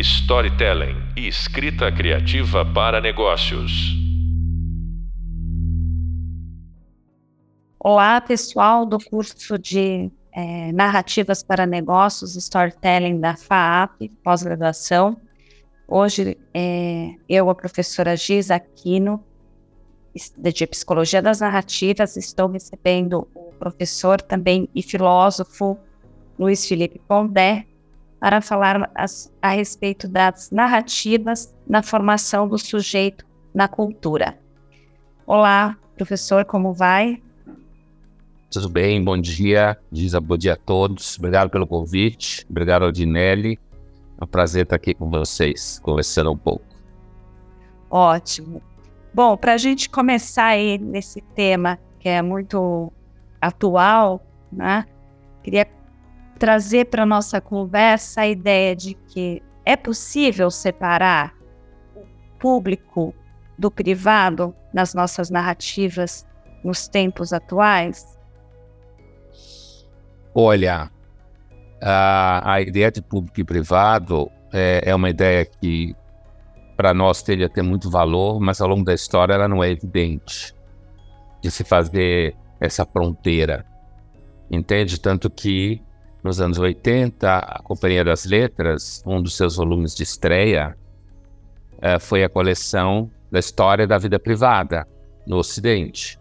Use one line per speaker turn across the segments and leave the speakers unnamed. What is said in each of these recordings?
storytelling e escrita criativa para negócios.
Olá, pessoal do curso de é, Narrativas para Negócios, Storytelling da FAAP, pós-graduação. Hoje, é, eu, a professora Giz Aquino, de Psicologia das Narrativas, estou recebendo o professor também e filósofo Luiz Felipe Pondé para falar as, a respeito das narrativas na formação do sujeito na cultura. Olá, professor, como vai?
Tudo bem, bom dia, Giza, bom dia a todos. Obrigado pelo convite, obrigado, Aldinelli. É um prazer estar aqui com vocês, conversando um pouco.
Ótimo. Bom, para a gente começar aí nesse tema que é muito atual, né? Queria trazer para nossa conversa a ideia de que é possível separar o público do privado nas nossas narrativas nos tempos atuais?
Olha, a, a ideia de público e privado é, é uma ideia que para nós teria ter muito valor, mas ao longo da história ela não é evidente de se fazer essa fronteira. Entende? Tanto que nos anos 80, a Companhia das Letras, um dos seus volumes de estreia, é, foi a coleção da história da vida privada no Ocidente,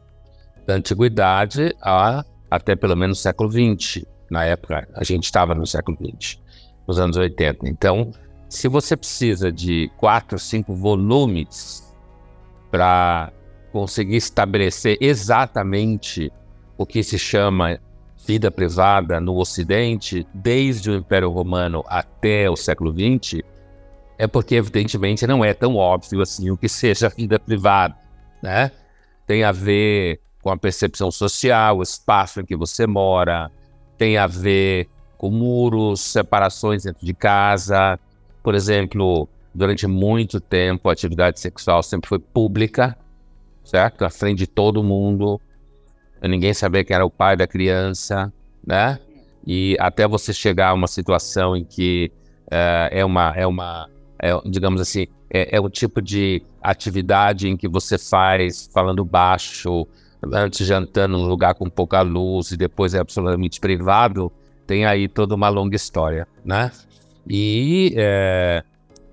da antiguidade a até pelo menos século XX. Na época, a gente estava no século XX, nos anos 80. Então, se você precisa de quatro, cinco volumes para conseguir estabelecer exatamente o que se chama vida privada no Ocidente, desde o Império Romano até o século XX, é porque, evidentemente, não é tão óbvio assim o que seja vida privada, né? Tem a ver com a percepção social, o espaço em que você mora, tem a ver com muros, separações dentro de casa. Por exemplo, durante muito tempo a atividade sexual sempre foi pública, certo? À frente de todo mundo. Ninguém sabia quem era o pai da criança, né? E até você chegar a uma situação em que uh, é uma, é uma é, digamos assim, é, é o tipo de atividade em que você faz falando baixo, antes jantando num lugar com pouca luz e depois é absolutamente privado, tem aí toda uma longa história, né? E é,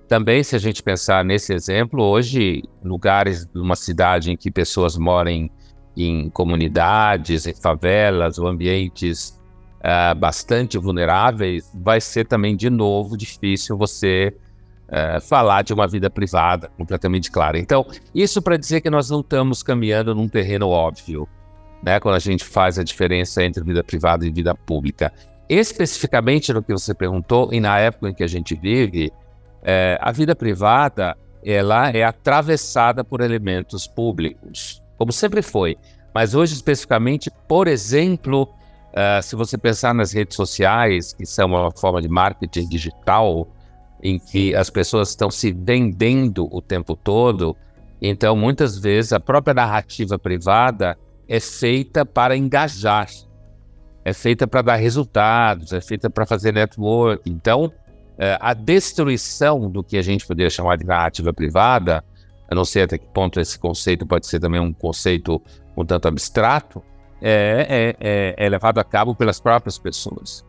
também, se a gente pensar nesse exemplo, hoje, lugares de uma cidade em que pessoas moram em comunidades, em favelas ou ambientes uh, bastante vulneráveis, vai ser também, de novo, difícil você uh, falar de uma vida privada completamente clara. Então, isso para dizer que nós não estamos caminhando num terreno óbvio, né, quando a gente faz a diferença entre vida privada e vida pública. Especificamente no que você perguntou, e na época em que a gente vive, é, a vida privada ela é atravessada por elementos públicos como sempre foi. Mas hoje, especificamente, por exemplo, uh, se você pensar nas redes sociais, que são uma forma de marketing digital, em que as pessoas estão se vendendo o tempo todo, então muitas vezes a própria narrativa privada é feita para engajar, é feita para dar resultados, é feita para fazer network. Então, eh, a destruição do que a gente poderia chamar de narrativa privada eu não sei até que ponto esse conceito pode ser também um conceito um tanto abstrato, é, é, é, é levado a cabo pelas próprias pessoas.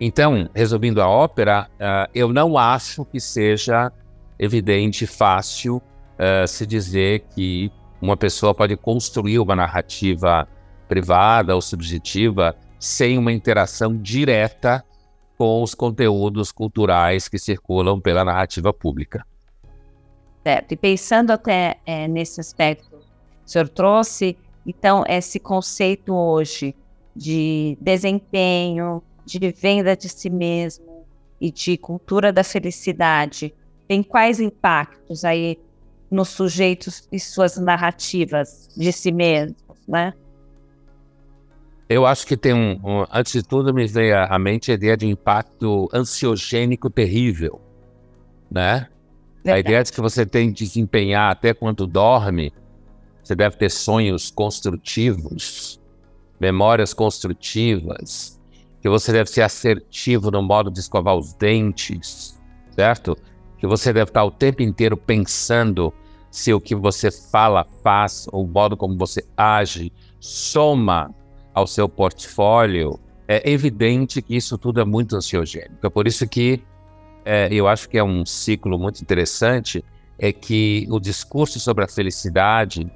Então, resumindo a ópera, uh, eu não acho que seja evidente, fácil uh, se dizer que uma pessoa pode construir uma narrativa privada ou subjetiva sem uma interação direta com os conteúdos culturais que circulam pela narrativa pública.
Certo. E pensando até é, nesse aspecto, o senhor trouxe, então, esse conceito hoje de desempenho, de venda de si mesmo e de cultura da felicidade, tem quais impactos aí nos sujeitos e suas narrativas de si mesmos, né?
Eu acho que tem um, um, antes de tudo me veio à mente a ideia de impacto ansiogênico terrível, né? Verdade. A ideia de que você tem que desempenhar até quando dorme, você deve ter sonhos construtivos, memórias construtivas, que você deve ser assertivo no modo de escovar os dentes, certo? que você deve estar o tempo inteiro pensando se o que você fala, faz, ou o modo como você age, soma ao seu portfólio, é evidente que isso tudo é muito ansiogênico. É por isso que é, eu acho que é um ciclo muito interessante, é que o discurso sobre a felicidade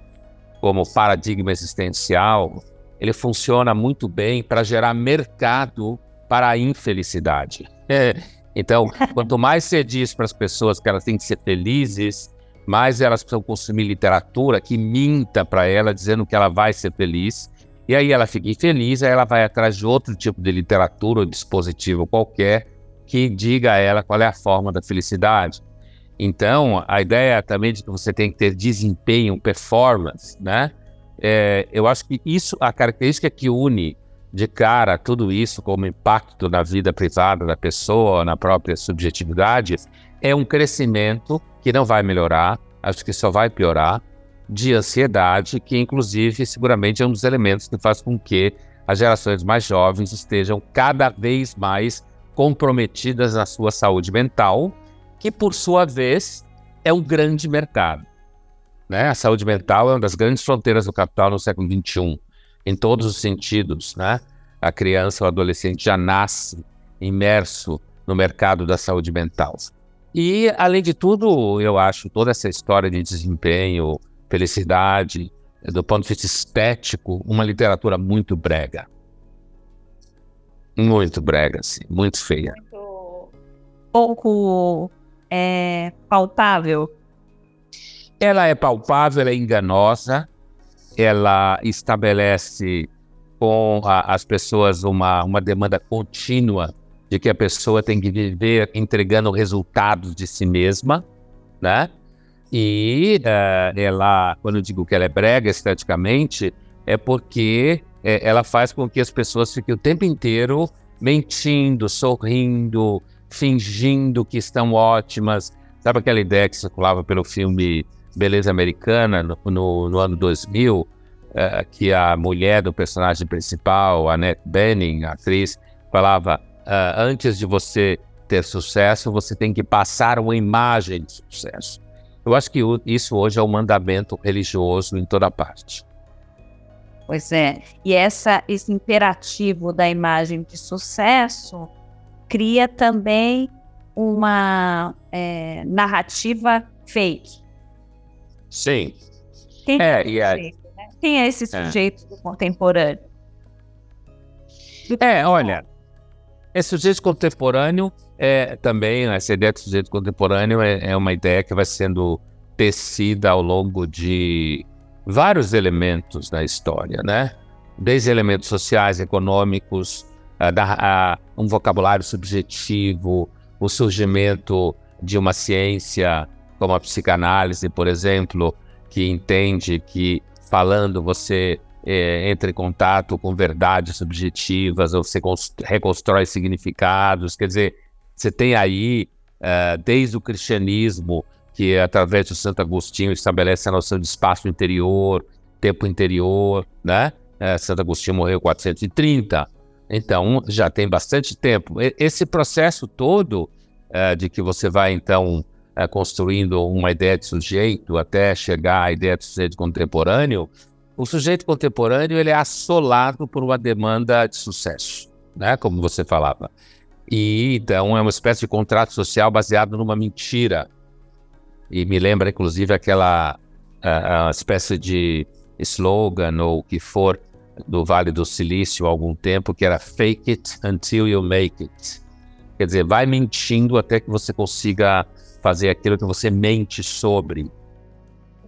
como paradigma existencial, ele funciona muito bem para gerar mercado para a infelicidade. É. Então, quanto mais você diz para as pessoas que elas têm que ser felizes, mais elas precisam consumir literatura que minta para ela, dizendo que ela vai ser feliz. E aí ela fica infeliz, aí ela vai atrás de outro tipo de literatura ou dispositivo qualquer que diga a ela qual é a forma da felicidade. Então, a ideia também de que você tem que ter desempenho, performance, né? É, eu acho que isso, a característica que une de cara tudo isso como impacto na vida privada da pessoa, na própria subjetividade, é um crescimento que não vai melhorar, acho que só vai piorar, de ansiedade, que inclusive seguramente é um dos elementos que faz com que as gerações mais jovens estejam cada vez mais comprometidas na sua saúde mental, que por sua vez é um grande mercado. Né? A saúde mental é uma das grandes fronteiras do capital no século XXI, em todos os sentidos. Né? A criança ou adolescente já nasce imerso no mercado da saúde mental. E, além de tudo, eu acho toda essa história de desempenho, felicidade, do ponto de vista estético, uma literatura muito brega. Muito brega, assim, muito feia. Muito
pouco é, pautável.
Ela é palpável, ela é enganosa, ela estabelece com a, as pessoas uma, uma demanda contínua de que a pessoa tem que viver entregando resultados de si mesma, né? E uh, ela, quando eu digo que ela é brega esteticamente, é porque é, ela faz com que as pessoas fiquem o tempo inteiro mentindo, sorrindo, fingindo que estão ótimas. Sabe aquela ideia que circulava pelo filme Beleza Americana, no, no, no ano 2000, uh, eh, que a mulher do personagem principal, Annette Bening, a atriz, falava uh, antes de você ter sucesso, você tem que passar uma imagem de sucesso. Eu acho que isso hoje é um mandamento religioso em toda parte.
Pois é. E essa, esse imperativo da imagem de sucesso cria também uma é, narrativa fake.
Sim.
Quem é, é, sujeito, né? Quem é esse é. sujeito é. contemporâneo?
É, olha, esse sujeito contemporâneo é também, essa ideia de sujeito contemporâneo é, é uma ideia que vai sendo tecida ao longo de vários elementos da história, né? Desde elementos sociais, econômicos, a, a, um vocabulário subjetivo, o surgimento de uma ciência como a psicanálise, por exemplo, que entende que falando você é, entra em contato com verdades subjetivas, ou você reconstrói significados. Quer dizer, você tem aí, uh, desde o cristianismo, que através do Santo Agostinho estabelece a noção de espaço interior, tempo interior, né? Uh, Santo Agostinho morreu em 430, então já tem bastante tempo. Esse processo todo uh, de que você vai, então, construindo uma ideia de sujeito até chegar à ideia de sujeito contemporâneo, o sujeito contemporâneo ele é assolado por uma demanda de sucesso, né? Como você falava. E então é uma espécie de contrato social baseado numa mentira. E me lembra, inclusive, aquela uh, espécie de slogan ou o que for do Vale do Silício há algum tempo, que era fake it until you make it. Quer dizer, vai mentindo até que você consiga fazer aquilo que você mente sobre.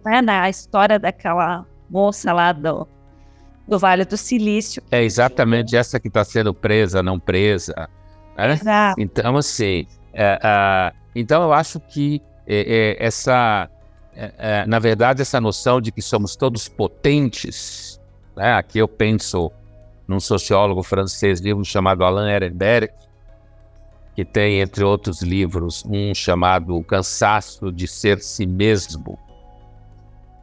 É, né? A história daquela moça lá do, do Vale do Silício.
É exatamente essa que está sendo presa, não presa. Né? Exato. Então, assim, é, é, então eu acho que é, é essa, é, é, na verdade, essa noção de que somos todos potentes, né? aqui eu penso num sociólogo francês, livro chamado Alain Ehrenberg, que tem, entre outros livros, um chamado O Cansaço de Ser Si Mesmo,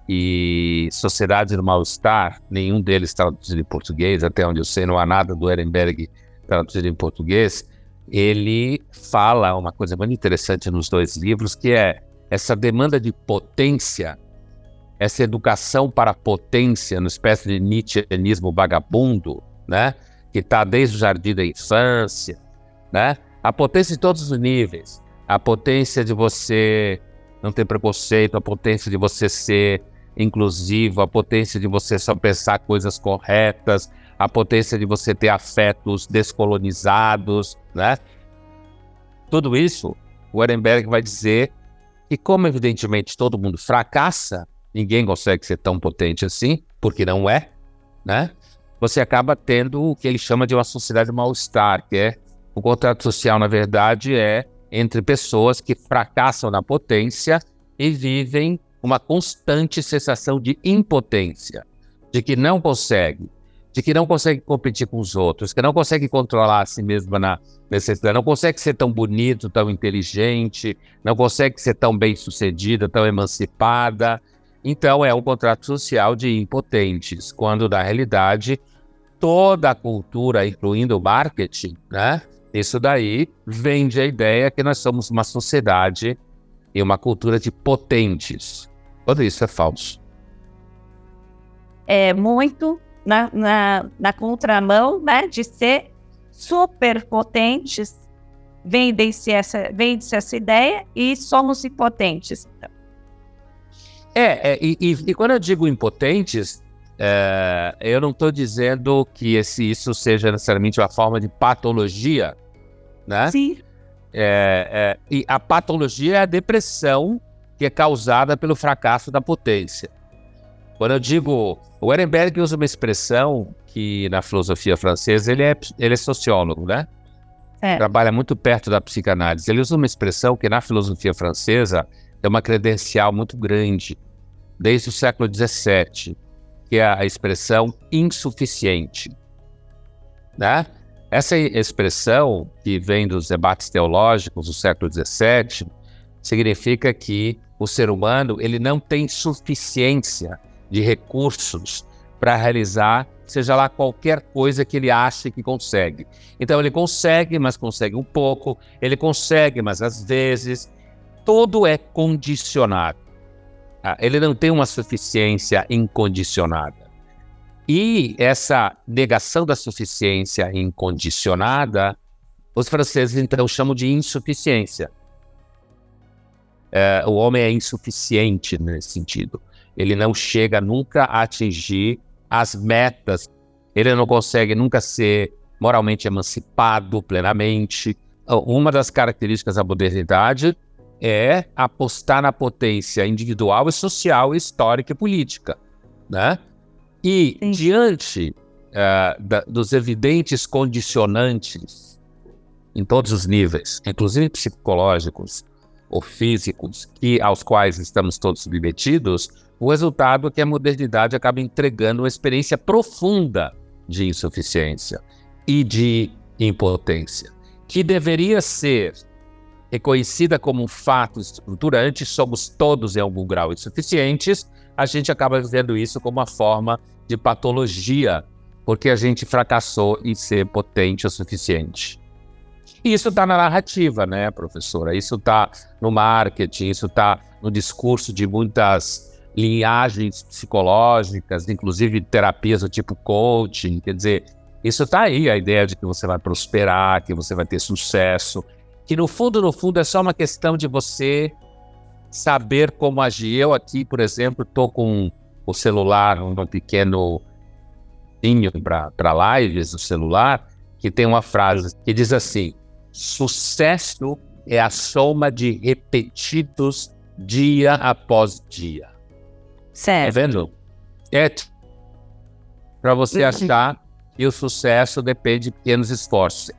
e Sociedade do Mal-Estar, nenhum deles traduzido em português, até onde eu sei, não há nada do Ehrenberg traduzido em português. Ele fala uma coisa muito interessante nos dois livros, que é essa demanda de potência, essa educação para potência, uma espécie de Nietzscheanismo vagabundo, né? que está desde o jardim da infância, né? a potência de todos os níveis, a potência de você não ter preconceito, a potência de você ser inclusivo, a potência de você só pensar coisas corretas, a potência de você ter afetos descolonizados, né? Tudo isso, o Ehrenberg vai dizer que, como evidentemente todo mundo fracassa, ninguém consegue ser tão potente assim, porque não é, né? Você acaba tendo o que ele chama de uma sociedade mal-estar, que é o contrato social, na verdade, é entre pessoas que fracassam na potência e vivem uma constante sensação de impotência, de que não consegue, de que não consegue competir com os outros, que não consegue controlar a si mesma na necessidade, não consegue ser tão bonito, tão inteligente, não consegue ser tão bem sucedida, tão emancipada. Então é um contrato social de impotentes, quando na realidade toda a cultura, incluindo o marketing, né? Isso daí vende a ideia que nós somos uma sociedade e uma cultura de potentes. Tudo isso é falso.
É muito na, na, na contramão né, de ser superpotentes, vende-se essa, vende essa ideia e somos impotentes.
É, é e, e, e, quando eu digo impotentes, é, eu não estou dizendo que esse, isso seja necessariamente uma forma de patologia, né?
Sim.
É, é, e a patologia é a depressão que é causada pelo fracasso da potência. Quando eu digo. O Ehrenberg usa uma expressão que na filosofia francesa ele é, ele é sociólogo, né? É. Trabalha muito perto da psicanálise. Ele usa uma expressão que na filosofia francesa é uma credencial muito grande, desde o século XVII, que é a expressão insuficiente. Né? Essa expressão, que vem dos debates teológicos do século XVII, significa que o ser humano ele não tem suficiência de recursos para realizar seja lá qualquer coisa que ele ache que consegue. Então ele consegue, mas consegue um pouco, ele consegue, mas às vezes tudo é condicionado. Ah, ele não tem uma suficiência incondicionada. E essa negação da suficiência incondicionada, os franceses então chamam de insuficiência. É, o homem é insuficiente nesse sentido. Ele não chega nunca a atingir as metas. Ele não consegue nunca ser moralmente emancipado plenamente. Uma das características da modernidade é apostar na potência individual e social, histórica e política, né? E Sim. diante uh, da, dos evidentes condicionantes em todos os níveis, inclusive psicológicos, ou físicos que, aos quais estamos todos submetidos, o resultado é que a modernidade acaba entregando uma experiência profunda de insuficiência e de impotência, que deveria ser reconhecida como um fato estruturante, somos todos em algum grau insuficientes, a gente acaba vendo isso como uma forma de patologia, porque a gente fracassou em ser potente o suficiente. E isso está na narrativa, né, professora? Isso está no marketing, isso está no discurso de muitas linhagens psicológicas, inclusive terapias do tipo coaching. Quer dizer, isso está aí, a ideia de que você vai prosperar, que você vai ter sucesso, que no fundo, no fundo, é só uma questão de você saber como agir. Eu aqui, por exemplo, estou com o celular, um pequeno para lives no celular, que tem uma frase que diz assim: Sucesso é a soma de repetidos dia após dia.
Certo.
Tá vendo? É para você uhum. achar que o sucesso depende de pequenos esforços.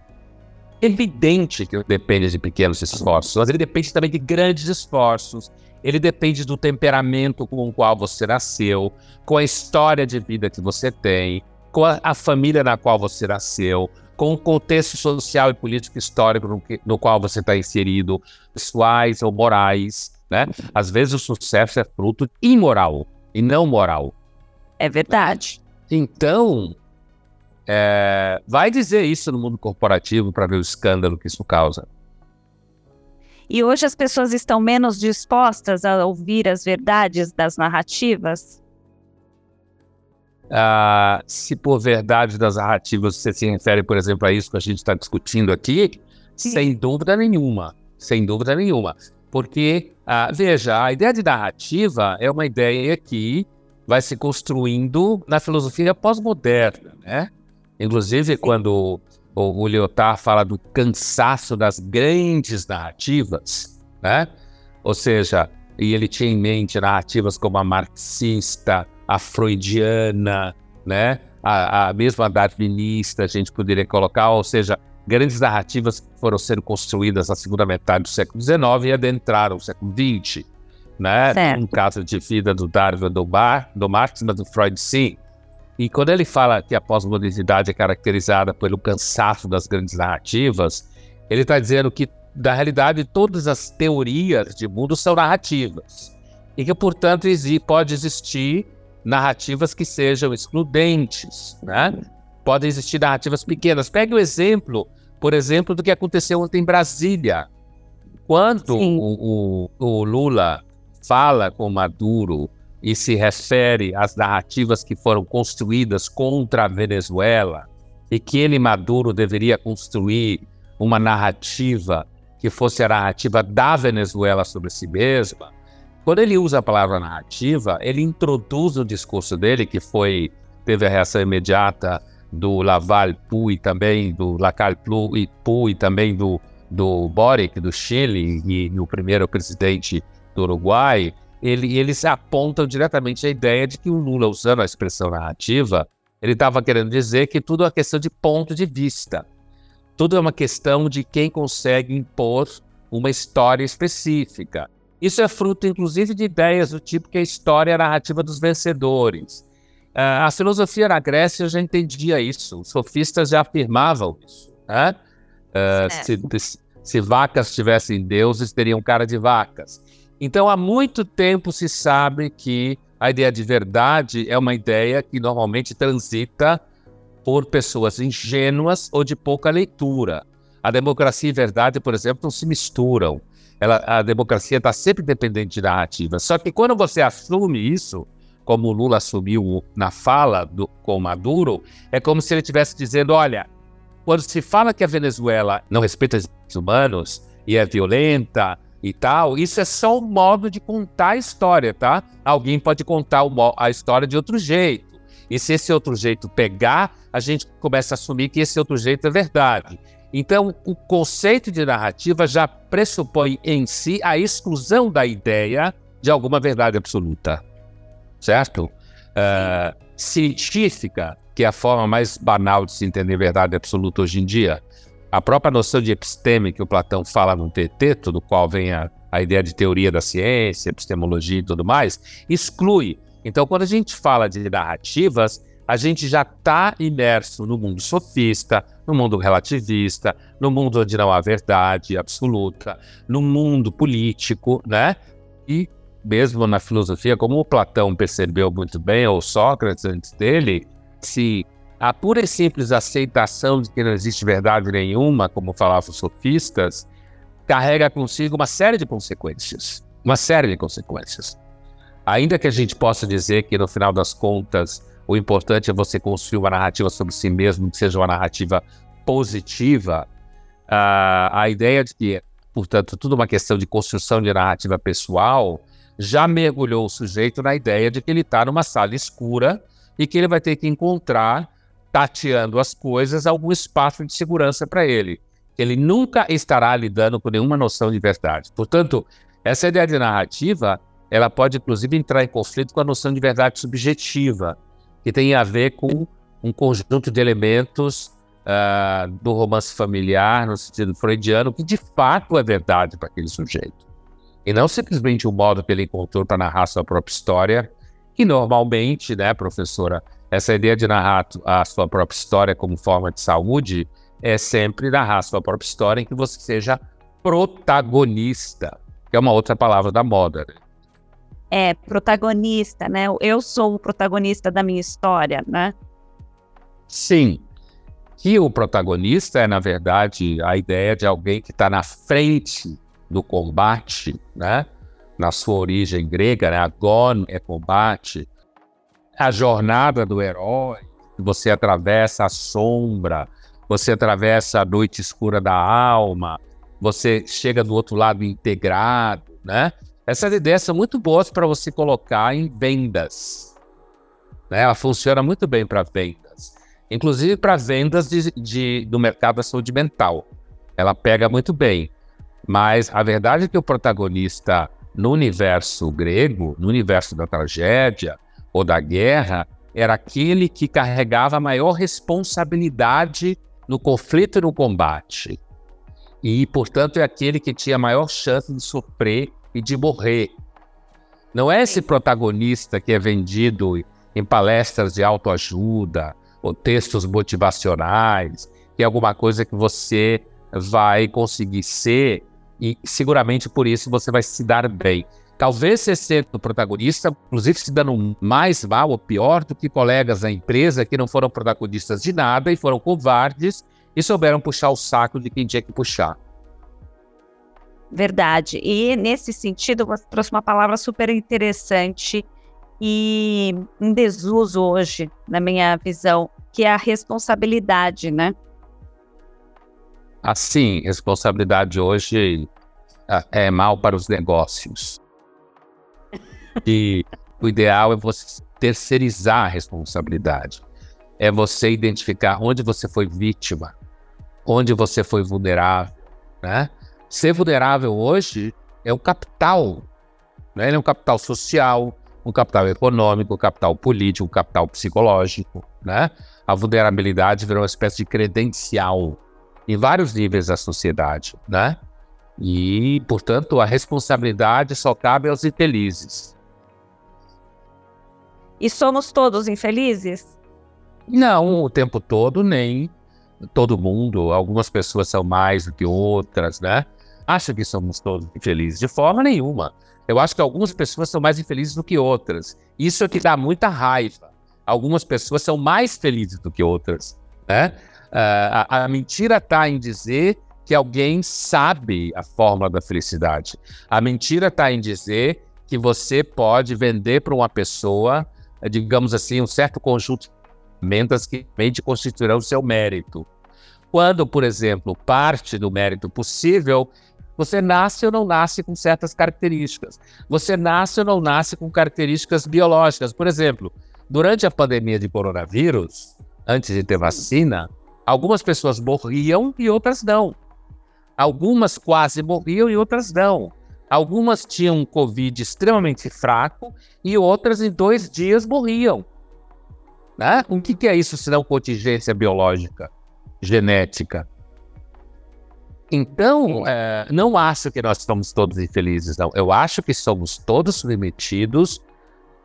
Evidente que depende de pequenos esforços, mas ele depende também de grandes esforços. Ele depende do temperamento com o qual você nasceu, com a história de vida que você tem, com a, a família na qual você nasceu, com o contexto social e político histórico no, que, no qual você está inserido, pessoais ou morais, né? Às vezes o sucesso é fruto imoral e não moral.
É verdade.
Então, é, vai dizer isso no mundo corporativo para ver o escândalo que isso causa.
E hoje as pessoas estão menos dispostas a ouvir as verdades das narrativas?
Ah, se por verdade das narrativas você se refere, por exemplo, a isso que a gente está discutindo aqui, Sim. sem dúvida nenhuma. Sem dúvida nenhuma. Porque, ah, veja, a ideia de narrativa é uma ideia que vai se construindo na filosofia pós-moderna, né? Inclusive, quando o, o Lyotard fala do cansaço das grandes narrativas, né? Ou seja, e ele tinha em mente narrativas como a marxista, a freudiana, né? A, a mesma darwinista a gente poderia colocar, ou seja, grandes narrativas que foram sendo construídas na segunda metade do século XIX e adentraram o século XX, né? Certo. Um caso de vida do Darwin do, Bar, do Marx, mas do Freud sim. E quando ele fala que a pós-modernidade é caracterizada pelo cansaço das grandes narrativas, ele está dizendo que, na realidade, todas as teorias de mundo são narrativas. E que, portanto, pode existir narrativas que sejam excludentes, né? Podem existir narrativas pequenas. Pegue o exemplo, por exemplo, do que aconteceu ontem em Brasília. Quando o, o, o Lula fala com Maduro e se refere às narrativas que foram construídas contra a Venezuela e que ele, Maduro, deveria construir uma narrativa que fosse a narrativa da Venezuela sobre si mesma, quando ele usa a palavra narrativa, ele introduz no discurso dele, que foi teve a reação imediata do Laval e também do Lacal e também do, do Boric, do Chile, e, e o primeiro presidente do Uruguai, ele, eles apontam diretamente a ideia de que o Lula, usando a expressão narrativa, ele estava querendo dizer que tudo é uma questão de ponto de vista. Tudo é uma questão de quem consegue impor uma história específica. Isso é fruto, inclusive, de ideias do tipo que a história é a narrativa dos vencedores. Uh, a filosofia na Grécia já entendia isso, os sofistas já afirmavam isso. Né? Uh, se, se, vacas tivessem deuses, teriam cara de vacas. Então, há muito tempo se sabe que a ideia de verdade é uma ideia que normalmente transita por pessoas ingênuas ou de pouca leitura. A democracia e verdade, por exemplo, não se misturam. Ela, a democracia está sempre dependente de narrativa. Só que quando você assume isso, como o Lula assumiu na fala do, com Maduro, é como se ele estivesse dizendo: olha, quando se fala que a Venezuela não respeita os direitos humanos e é violenta e tal, isso é só um modo de contar a história, tá? Alguém pode contar a história de outro jeito. E se esse outro jeito pegar, a gente começa a assumir que esse outro jeito é verdade. Então, o conceito de narrativa já pressupõe em si a exclusão da ideia de alguma verdade absoluta, certo? Uh, científica, que é a forma mais banal de se entender verdade absoluta hoje em dia, a própria noção de episteme que o Platão fala no Teteto, do qual vem a, a ideia de teoria da ciência, epistemologia e tudo mais, exclui. Então, quando a gente fala de narrativas, a gente já está imerso no mundo sofista, no mundo relativista, no mundo onde não há verdade absoluta, no mundo político, né? E mesmo na filosofia, como o Platão percebeu muito bem, ou Sócrates antes dele, se a pura e simples aceitação de que não existe verdade nenhuma, como falavam os sofistas, carrega consigo uma série de consequências. Uma série de consequências. Ainda que a gente possa dizer que, no final das contas, o importante é você construir uma narrativa sobre si mesmo, que seja uma narrativa positiva, uh, a ideia de que, portanto, tudo uma questão de construção de narrativa pessoal, já mergulhou o sujeito na ideia de que ele está numa sala escura e que ele vai ter que encontrar tateando as coisas, algum espaço de segurança para ele. Ele nunca estará lidando com nenhuma noção de verdade. Portanto, essa ideia de narrativa, ela pode inclusive entrar em conflito com a noção de verdade subjetiva, que tem a ver com um conjunto de elementos uh, do romance familiar, no sentido freudiano, que de fato é verdade para aquele sujeito. E não simplesmente o modo que ele encontrou para narrar sua própria história, que normalmente, né, professora, essa ideia de narrar a sua própria história como forma de saúde é sempre narrar a sua própria história em que você seja protagonista, que é uma outra palavra da moda. Né?
É, protagonista, né? Eu sou o protagonista da minha história, né?
Sim. que o protagonista é, na verdade, a ideia de alguém que está na frente do combate, né? Na sua origem grega, né? Agon é combate. A jornada do herói, você atravessa a sombra, você atravessa a noite escura da alma, você chega do outro lado integrado, né? Essas ideias são muito boas para você colocar em vendas. Né? Ela funciona muito bem para vendas, inclusive para vendas de, de, do mercado da saúde mental. Ela pega muito bem. Mas a verdade é que o protagonista no universo grego, no universo da tragédia ou da guerra, era aquele que carregava a maior responsabilidade no conflito e no combate. E, portanto, é aquele que tinha a maior chance de sofrer e de morrer. Não é esse protagonista que é vendido em palestras de autoajuda ou textos motivacionais, que é alguma coisa que você vai conseguir ser e seguramente por isso você vai se dar bem. Talvez você seja o protagonista, inclusive se dando mais mal ou pior do que colegas da empresa que não foram protagonistas de nada e foram covardes e souberam puxar o saco de quem tinha que puxar.
Verdade. E nesse sentido, você trouxe uma palavra super interessante e em desuso hoje, na minha visão, que é a responsabilidade, né?
Assim, responsabilidade hoje ah, é mal para os negócios. E o ideal é você terceirizar a responsabilidade. É você identificar onde você foi vítima, onde você foi vulnerável, né? Ser vulnerável hoje é um capital, né? Ele é um capital social, um capital econômico, um capital político, um capital psicológico, né? A vulnerabilidade virou uma espécie de credencial em vários níveis da sociedade, né? E, portanto, a responsabilidade só cabe aos infelizes.
E somos todos infelizes?
Não, o tempo todo, nem todo mundo. Algumas pessoas são mais do que outras, né? Acho que somos todos infelizes. De forma nenhuma. Eu acho que algumas pessoas são mais infelizes do que outras. Isso é que dá muita raiva. Algumas pessoas são mais felizes do que outras, né? Uh, a, a mentira está em dizer que alguém sabe a fórmula da felicidade. A mentira está em dizer que você pode vender para uma pessoa, digamos assim, um certo conjunto de ferramentas que mente constituirão o seu mérito. Quando, por exemplo, parte do mérito possível, você nasce ou não nasce com certas características. Você nasce ou não nasce com características biológicas. Por exemplo, durante a pandemia de coronavírus, antes de ter vacina, Algumas pessoas morriam e outras não. Algumas quase morriam e outras não. Algumas tinham um Covid extremamente fraco e outras em dois dias morriam. Né? O que, é isso senão contingência biológica, genética? Então, é, não acho que nós estamos todos infelizes, não. Eu acho que somos todos submetidos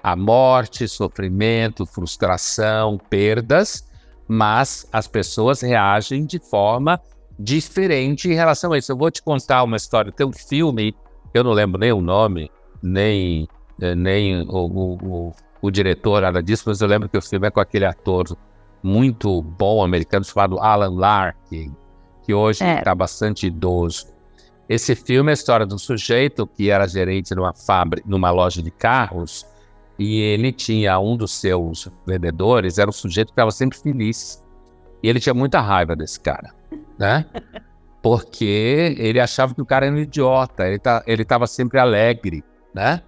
a morte, sofrimento, frustração, perdas, mas as pessoas reagem de forma diferente em relação a isso. Eu vou te contar uma história. Tem um filme, eu não lembro nem o nome, nem, eh, nem o, o, o, o diretor, nada disso, mas eu lembro que o filme é com aquele ator muito bom americano chamado Alan Larkin, que hoje está é. Tá bastante idoso. Esse filme é a história de um sujeito que era gerente numa fábrica, numa loja de carros, e ele tinha um dos seus vendedores, era um sujeito que estava sempre feliz. E ele tinha muita raiva desse cara, né? Porque ele achava que o cara era um idiota, ele tá, estava sempre alegre, né?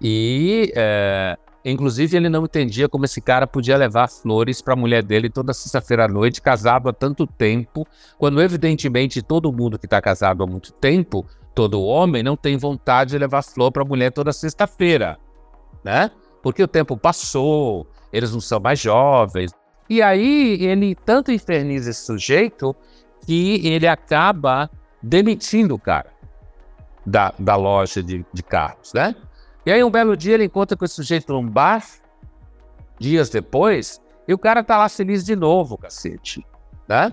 E, é, inclusive, ele não entendia como esse cara podia levar flores para a mulher dele toda sexta-feira à noite, casado há tanto tempo, quando, evidentemente, todo mundo que está casado há muito tempo, todo homem, não tem vontade de levar flor para a mulher toda sexta-feira, né? Porque o tempo passou, eles não são mais jovens. E aí ele tanto inferniza esse sujeito que ele acaba demitindo o cara da, da loja de, de carros, né? E aí um belo dia ele encontra com esse sujeito num bar, dias depois, e o cara tá lá feliz de novo, cacete, né?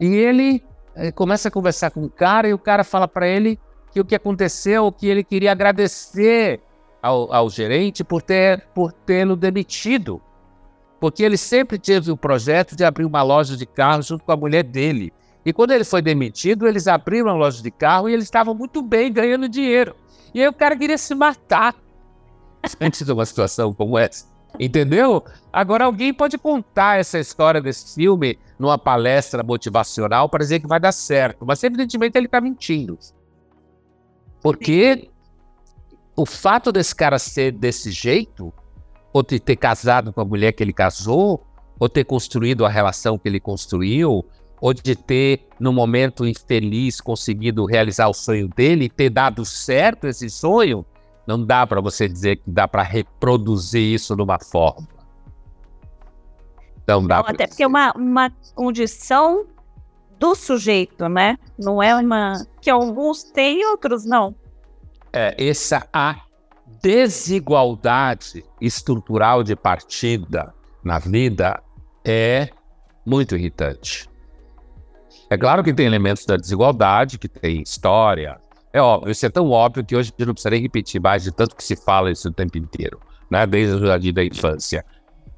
E ele eh, começa a conversar com o cara e o cara fala para ele que o que aconteceu, que ele queria agradecer ao, ao gerente por ter por tê-lo demitido, porque ele sempre teve o projeto de abrir uma loja de carro junto com a mulher dele. E quando ele foi demitido, eles abriram a loja de carro e eles estavam muito bem ganhando dinheiro. E aí o cara queria se matar antes de uma situação como essa. Entendeu? Agora alguém pode contar essa história desse filme numa palestra motivacional para dizer que vai dar certo, mas evidentemente ele está mentindo. Porque o fato desse cara ser desse jeito, ou de ter casado com a mulher que ele casou, ou ter construído a relação que ele construiu, ou de ter, no momento infeliz, conseguido realizar o sonho dele, ter dado certo esse sonho, não dá para você dizer que dá para reproduzir isso numa fórmula. Não dá. Não,
até porque é uma, uma condição do sujeito, né? Não é uma que alguns têm e outros não.
É, essa a desigualdade estrutural de partida na vida é muito irritante. É claro que tem elementos da desigualdade, que tem história. É óbvio, isso é tão óbvio que hoje eu não precisa nem repetir mais de tanto que se fala isso o tempo inteiro, né? desde o jardim da infância.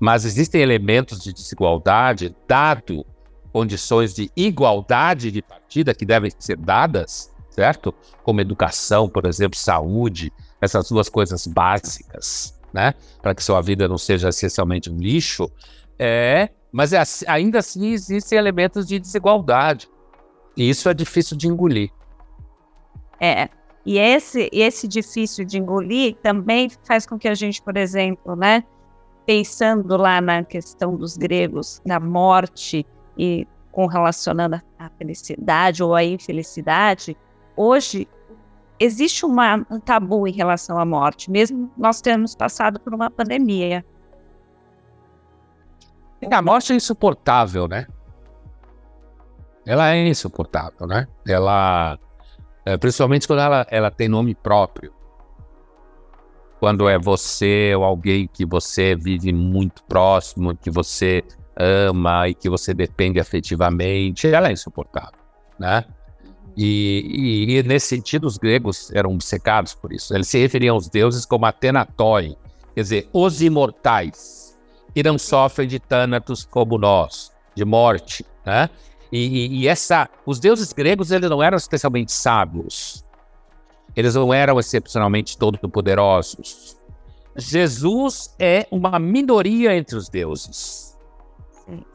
Mas existem elementos de desigualdade, dado condições de igualdade de partida que devem ser dadas, certo? Como educação, por exemplo, saúde, essas duas coisas básicas, né? Para que sua vida não seja essencialmente um lixo. É, mas é, ainda assim existem elementos de desigualdade. E isso é difícil de engolir.
É. E esse, esse difícil de engolir também faz com que a gente, por exemplo, né, pensando lá na questão dos gregos, da morte e com relacionando a felicidade ou a infelicidade, hoje existe uma, um tabu em relação à morte, mesmo nós temos passado por uma pandemia.
A morte é insuportável, né? Ela é insuportável, né? Ela, é, principalmente quando ela, ela tem nome próprio. Quando é você ou alguém que você vive muito próximo, que você ama e que você depende afetivamente, ela é insuportável, né? E, e, e, nesse sentido, os gregos eram obcecados por isso. Eles se referiam aos deuses como Atenatói, quer dizer, os imortais, que não sofrem de tânatos como nós, de morte, né? E, e, essa, os deuses gregos eles não eram especialmente sábios, eles não eram excepcionalmente todo-poderosos. Jesus é uma minoria entre os deuses,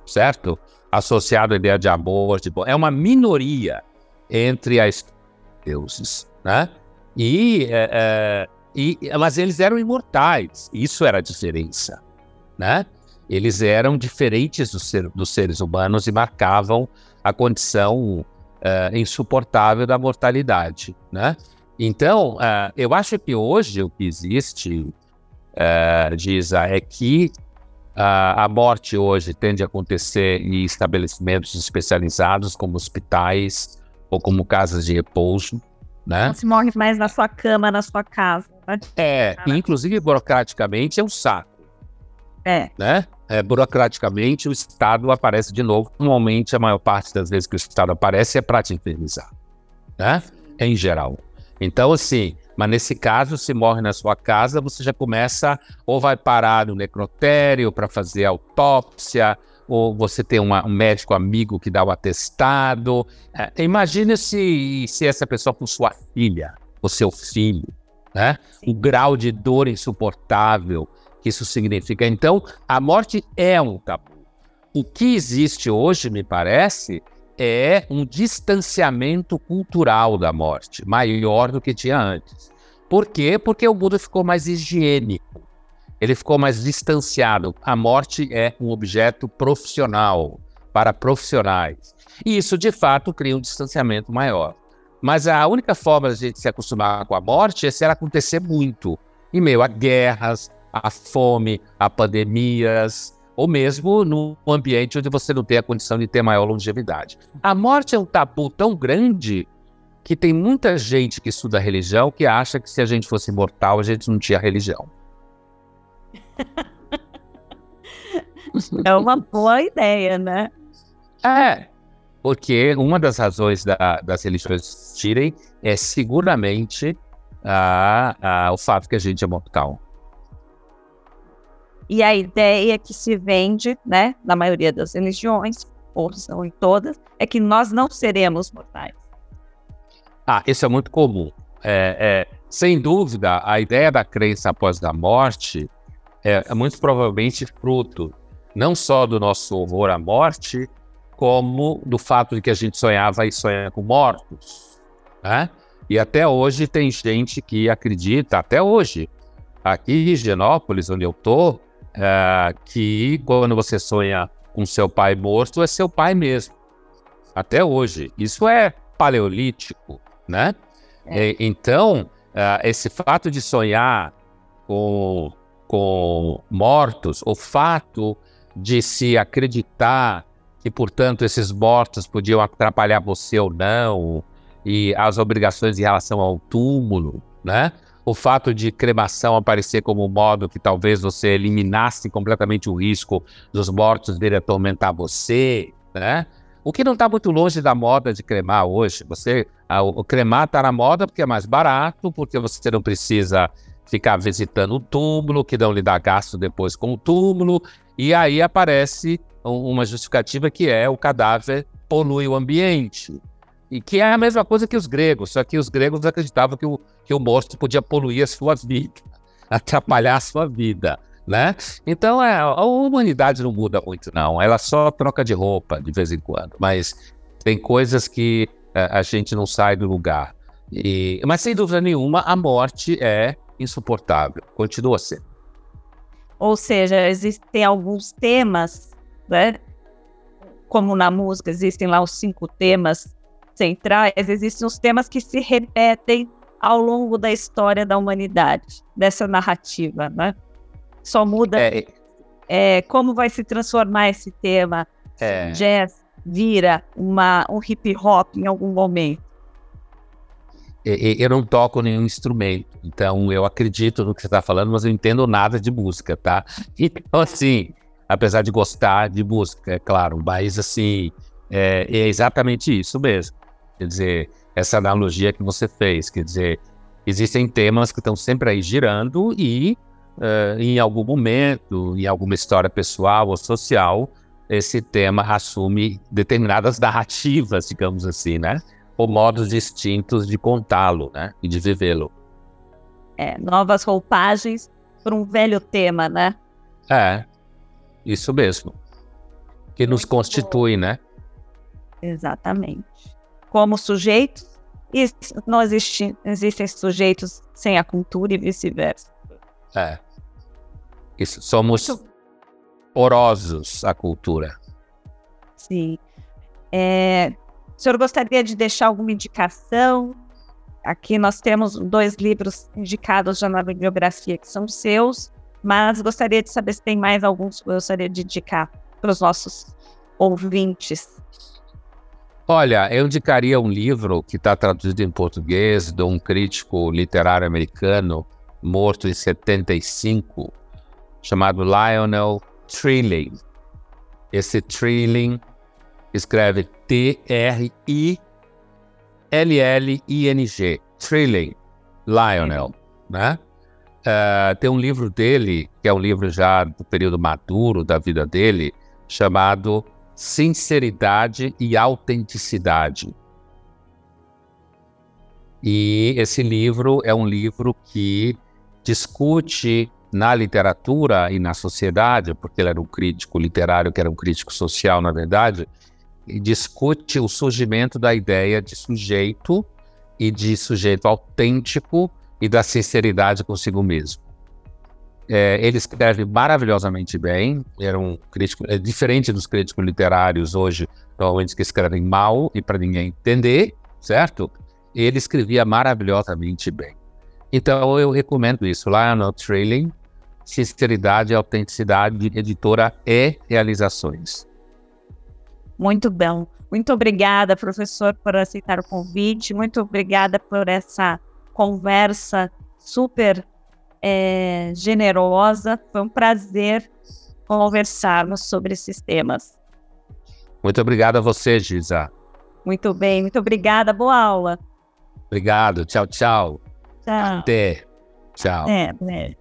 certo? Associado à ideia de amor, de bom, é uma minoria entre as deuses, né? E, é, é, e, mas eles eram imortais, isso era a diferença, né? Eles eram diferentes dos, ser, dos seres humanos e marcavam a condição é, insuportável da mortalidade, né? Então, é, eu acho que hoje o que existe, uh, Giza, é que a morte hoje tende a acontecer em estabelecimentos especializados como hospitais, ou como casas de repouso, né?
Não se morre mais na sua cama, na sua casa. Né?
É, inclusive burocraticamente é um saco.
É.
Né? É, burocraticamente o Estado aparece de novo. Normalmente, a maior parte das vezes que o Estado aparece é para te infernizar, né? Em geral. Então, assim, mas nesse caso, se morre na sua casa, você já começa ou vai parar no necrotério para fazer autópsia, ou você tem uma, um médico amigo que dá o atestado. É, imagine se, se essa pessoa for sua filha, ou seu filho, né? O grau de dor insuportável que isso significa. Então, a morte é um tabu. O que existe hoje, me parece, é um distanciamento cultural da morte, maior do que tinha antes. Por quê? Porque o mundo ficou mais higiênico ele ficou mais distanciado. A morte é um objeto profissional, para profissionais. E isso, de fato, cria um distanciamento maior. Mas a única forma de a gente se acostumar com a morte é se ela acontecer muito, em meio a guerras, a fome, a pandemias, ou mesmo num ambiente onde você não tem a condição de ter maior longevidade. A morte é um tabu tão grande que tem muita gente que estuda religião que acha que se a gente fosse imortal, a gente não tinha religião.
é uma boa ideia, né?
É, porque uma das razões da, das religiões existirem é seguramente a, a, o fato que a gente é mortal.
E a ideia que se vende, né, na maioria das religiões, ou são em todas, é que nós não seremos mortais.
Ah, isso é muito comum. É, é, sem dúvida, a ideia da crença após a morte é, é muito provavelmente fruto não só do nosso horror à morte, como do fato de que a gente sonhava e sonha com mortos. Né? E até hoje tem gente que acredita, até hoje, aqui em Higienópolis, onde eu estou, é, que quando você sonha com seu pai morto, é seu pai mesmo. Até hoje. Isso é paleolítico, né? É. E, então, uh, esse fato de sonhar com, com mortos, o fato de se acreditar que, portanto, esses mortos podiam atrapalhar você ou não, e as obrigações em relação ao túmulo, né? O fato de cremação aparecer como um modo que talvez você eliminasse completamente o risco dos mortos virem atormentar você, né? O que não está muito longe da moda de cremar hoje. Você, a, o cremar está na moda porque é mais barato, porque você não precisa ficar visitando o túmulo, que não lhe dá gasto depois com o túmulo, e aí aparece uma justificativa que é o cadáver polui o ambiente. E que é a mesma coisa que os gregos, só que os gregos acreditavam que o, que o morto podia poluir a sua vida, atrapalhar a sua vida né? Então é, a humanidade não muda muito, não. Ela só troca de roupa de vez em quando, mas tem coisas que é, a gente não sai do lugar. E, mas sem dúvida nenhuma, a morte é insuportável, continua sendo.
Ou seja, existem alguns temas, né? Como na música existem lá os cinco temas centrais, existem os temas que se repetem ao longo da história da humanidade, dessa narrativa, né? Só muda é, é, como vai se transformar esse tema. É. Jazz vira uma, um hip hop em algum momento.
Eu não toco nenhum instrumento, então eu acredito no que você está falando, mas eu entendo nada de música, tá? Então, assim, apesar de gostar de música, é claro, mas assim, é, é exatamente isso mesmo. Quer dizer, essa analogia que você fez, quer dizer, existem temas que estão sempre aí girando e uh, em algum momento, em alguma história pessoal ou social, esse tema assume determinadas narrativas, digamos assim, né? Ou modos distintos de contá-lo, né? E de vivê-lo.
É, novas roupagens para um velho tema, né?
É, isso mesmo. Que nos constitui, né?
Exatamente. Como sujeitos, não existe, existem sujeitos sem a cultura e vice-versa.
É. Isso, somos porosos à cultura.
Sim. É, o senhor gostaria de deixar alguma indicação? Aqui nós temos dois livros indicados já na bibliografia que são seus, mas gostaria de saber se tem mais alguns que eu gostaria de indicar para os nossos ouvintes.
Olha, eu indicaria um livro que está traduzido em português de um crítico literário americano morto em 75, chamado Lionel Trilling. Esse Trilling escreve T-R-I-L-L-I-N-G. Trilling, Lionel, né? Uh, tem um livro dele, que é um livro já do período maduro da vida dele, chamado Sinceridade e Autenticidade. E esse livro é um livro que discute na literatura e na sociedade, porque ele era um crítico literário, que era um crítico social, na verdade, e discute o surgimento da ideia de sujeito e de sujeito autêntico e da sinceridade consigo mesmo. É, ele escreve maravilhosamente bem, era um crítico, é diferente dos críticos literários hoje, normalmente que escrevem mal e para ninguém entender, certo? Ele escrevia maravilhosamente bem. Então eu recomendo isso lá no Trailing, Sinceridade e Autenticidade, editora e Realizações.
Muito bom. Muito obrigada, professor, por aceitar o convite. Muito obrigada por essa conversa super é, generosa. Foi um prazer conversarmos sobre esses temas.
Muito obrigado a você, Giza.
Muito bem, muito obrigada. Boa aula.
Obrigado. Tchau, tchau.
Tchau.
Até. Tchau.
É, é.